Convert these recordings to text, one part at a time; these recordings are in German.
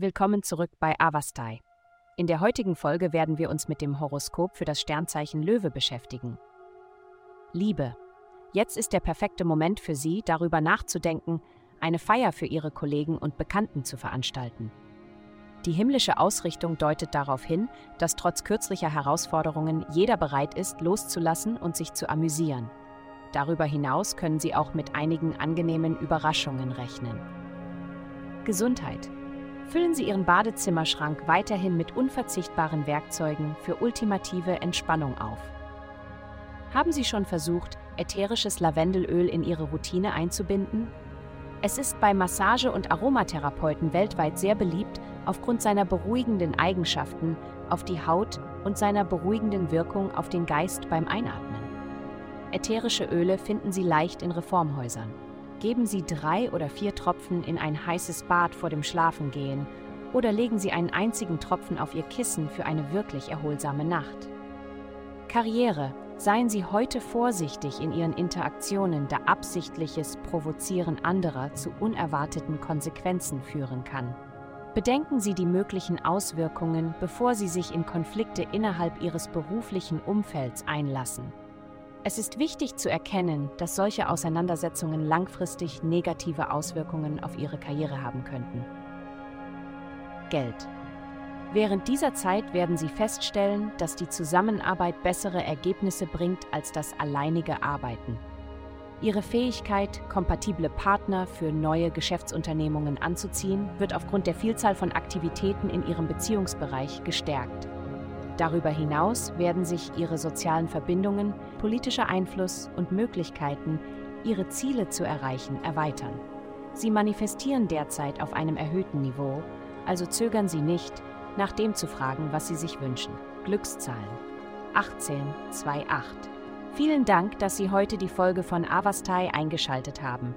willkommen zurück bei Avastai. In der heutigen Folge werden wir uns mit dem Horoskop für das Sternzeichen Löwe beschäftigen. Liebe. Jetzt ist der perfekte Moment für Sie, darüber nachzudenken, eine Feier für Ihre Kollegen und Bekannten zu veranstalten. Die himmlische Ausrichtung deutet darauf hin, dass trotz kürzlicher Herausforderungen jeder bereit ist, loszulassen und sich zu amüsieren. Darüber hinaus können Sie auch mit einigen angenehmen Überraschungen rechnen. Gesundheit. Füllen Sie Ihren Badezimmerschrank weiterhin mit unverzichtbaren Werkzeugen für ultimative Entspannung auf. Haben Sie schon versucht, ätherisches Lavendelöl in Ihre Routine einzubinden? Es ist bei Massage- und Aromatherapeuten weltweit sehr beliebt aufgrund seiner beruhigenden Eigenschaften auf die Haut und seiner beruhigenden Wirkung auf den Geist beim Einatmen. Ätherische Öle finden Sie leicht in Reformhäusern. Geben Sie drei oder vier Tropfen in ein heißes Bad vor dem Schlafengehen oder legen Sie einen einzigen Tropfen auf Ihr Kissen für eine wirklich erholsame Nacht. Karriere. Seien Sie heute vorsichtig in Ihren Interaktionen, da absichtliches Provozieren anderer zu unerwarteten Konsequenzen führen kann. Bedenken Sie die möglichen Auswirkungen, bevor Sie sich in Konflikte innerhalb Ihres beruflichen Umfelds einlassen. Es ist wichtig zu erkennen, dass solche Auseinandersetzungen langfristig negative Auswirkungen auf Ihre Karriere haben könnten. Geld. Während dieser Zeit werden Sie feststellen, dass die Zusammenarbeit bessere Ergebnisse bringt als das alleinige Arbeiten. Ihre Fähigkeit, kompatible Partner für neue Geschäftsunternehmungen anzuziehen, wird aufgrund der Vielzahl von Aktivitäten in Ihrem Beziehungsbereich gestärkt. Darüber hinaus werden sich ihre sozialen Verbindungen, politischer Einfluss und Möglichkeiten, ihre Ziele zu erreichen, erweitern. Sie manifestieren derzeit auf einem erhöhten Niveau, also zögern Sie nicht, nach dem zu fragen, was Sie sich wünschen. Glückszahlen 1828. Vielen Dank, dass Sie heute die Folge von Avastai eingeschaltet haben.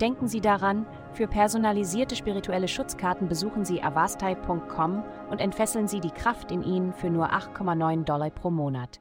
Denken Sie daran, für personalisierte spirituelle Schutzkarten besuchen Sie avastai.com und entfesseln Sie die Kraft in Ihnen für nur 8,9 Dollar pro Monat.